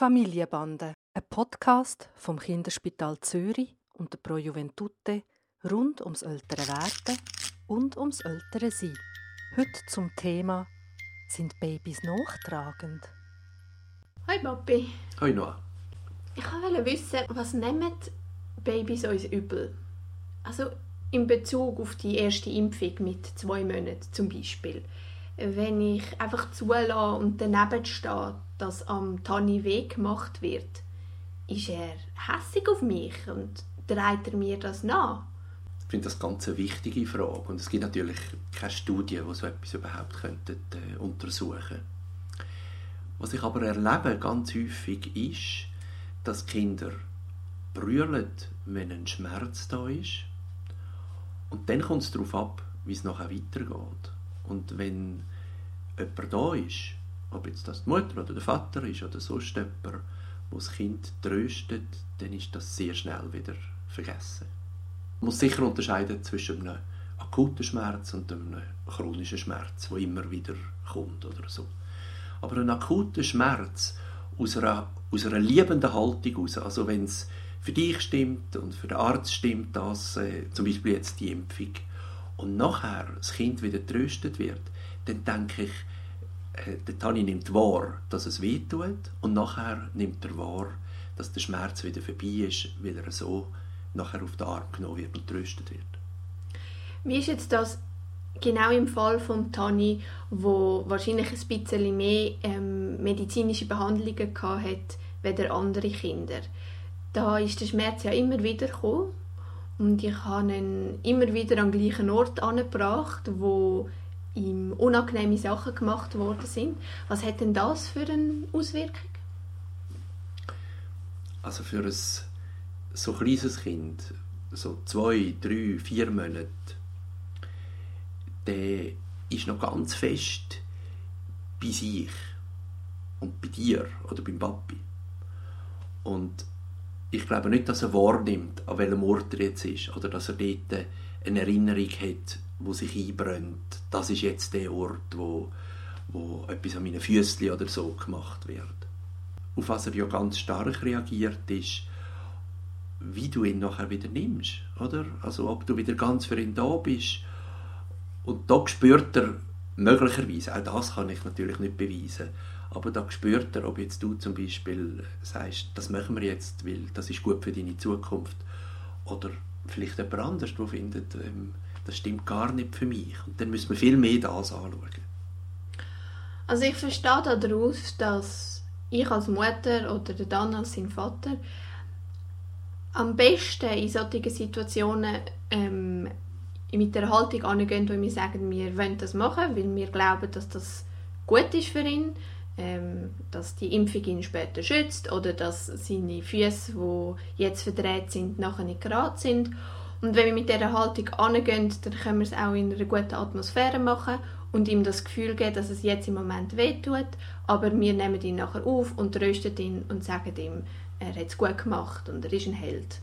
Familienbande, ein Podcast vom Kinderspital Zürich und der Pro Juventute rund ums ältere Werden und ums ältere Sein. Heute zum Thema Sind Babys nachtragend? Hi Papi. Hoi Noah. Ich wollte wissen, was nehmen Babys uns übel? Also in Bezug auf die erste Impfung mit zwei Monaten zum Beispiel. Wenn ich einfach zulasse und daneben stehe, dass am Tani weh gemacht wird, ist er hässig auf mich und trägt er mir das nach? Ich finde das ganz eine wichtige Frage und es gibt natürlich keine Studien, die so etwas überhaupt könnten, äh, untersuchen Was ich aber erlebe ganz häufig ist, dass Kinder brüllen, wenn ein Schmerz da ist und dann kommt es darauf ab, wie es nachher weitergeht. Und wenn jemand da ist, ob jetzt das die Mutter oder der Vater ist oder sonst jemand, der das Kind tröstet, dann ist das sehr schnell wieder vergessen. Man muss sicher unterscheiden zwischen einem akuten Schmerz und einem chronischen Schmerz, der immer wieder kommt oder so. Aber ein akuter Schmerz aus einer, aus einer liebenden Haltung heraus, also wenn es für dich stimmt und für den Arzt stimmt das, äh, zum Beispiel jetzt die Impfung, und nachher das Kind wieder tröstet wird, dann denke ich, äh, der Tani nimmt wahr, dass es weh tut und nachher nimmt er wahr, dass der Schmerz wieder vorbei ist, weil er so nachher auf den Arm genommen wird und tröstet wird. Wie ist jetzt das genau im Fall von Tani, wo wahrscheinlich ein bisschen mehr ähm, medizinische Behandlungen hat, als andere Kinder? Da ist der Schmerz ja immer wieder gekommen und ich habe ihn immer wieder am gleichen Ort angebracht, wo ihm unangenehme Sachen gemacht worden sind. Was hat denn das für eine Auswirkung? Also für ein so kleines Kind, so zwei, drei, vier Monate, der ist noch ganz fest bei sich und bei dir oder beim Papi. Und ich glaube nicht, dass er wahrnimmt, an welchem Ort er jetzt ist oder dass er dort eine Erinnerung hat, wo sich einbrennt. Das ist jetzt der Ort, wo, wo etwas an meinen Füßen oder so gemacht wird. Auf was er ja ganz stark reagiert, ist, wie du ihn nachher wieder nimmst, oder? Also ob du wieder ganz für ihn da bist. Und da spürt er möglicherweise, auch das kann ich natürlich nicht beweisen, aber da spürt er, ob jetzt du zum Beispiel sagst, das machen wir jetzt, weil das ist gut für deine Zukunft, oder vielleicht jemand anderes, der findet, ähm, das stimmt gar nicht für mich. Und dann müssen wir viel mehr das anschauen. Also ich verstehe daraus, dass ich als Mutter oder der Dan als sein Vater am besten in solchen Situationen ähm, mit der Haltung angehen, wo wir sagen, wir wollen das machen, weil wir glauben, dass das gut ist für ihn, ähm, dass die Impfung ihn später schützt oder dass seine Füße, die jetzt verdreht sind, nachher nicht gerade sind. Und wenn wir mit dieser Haltung angehen, dann können wir es auch in einer guten Atmosphäre machen und ihm das Gefühl geben, dass es jetzt im Moment wehtut, aber wir nehmen ihn nachher auf und trösten ihn und sagen ihm, er hat es gut gemacht und er ist ein Held.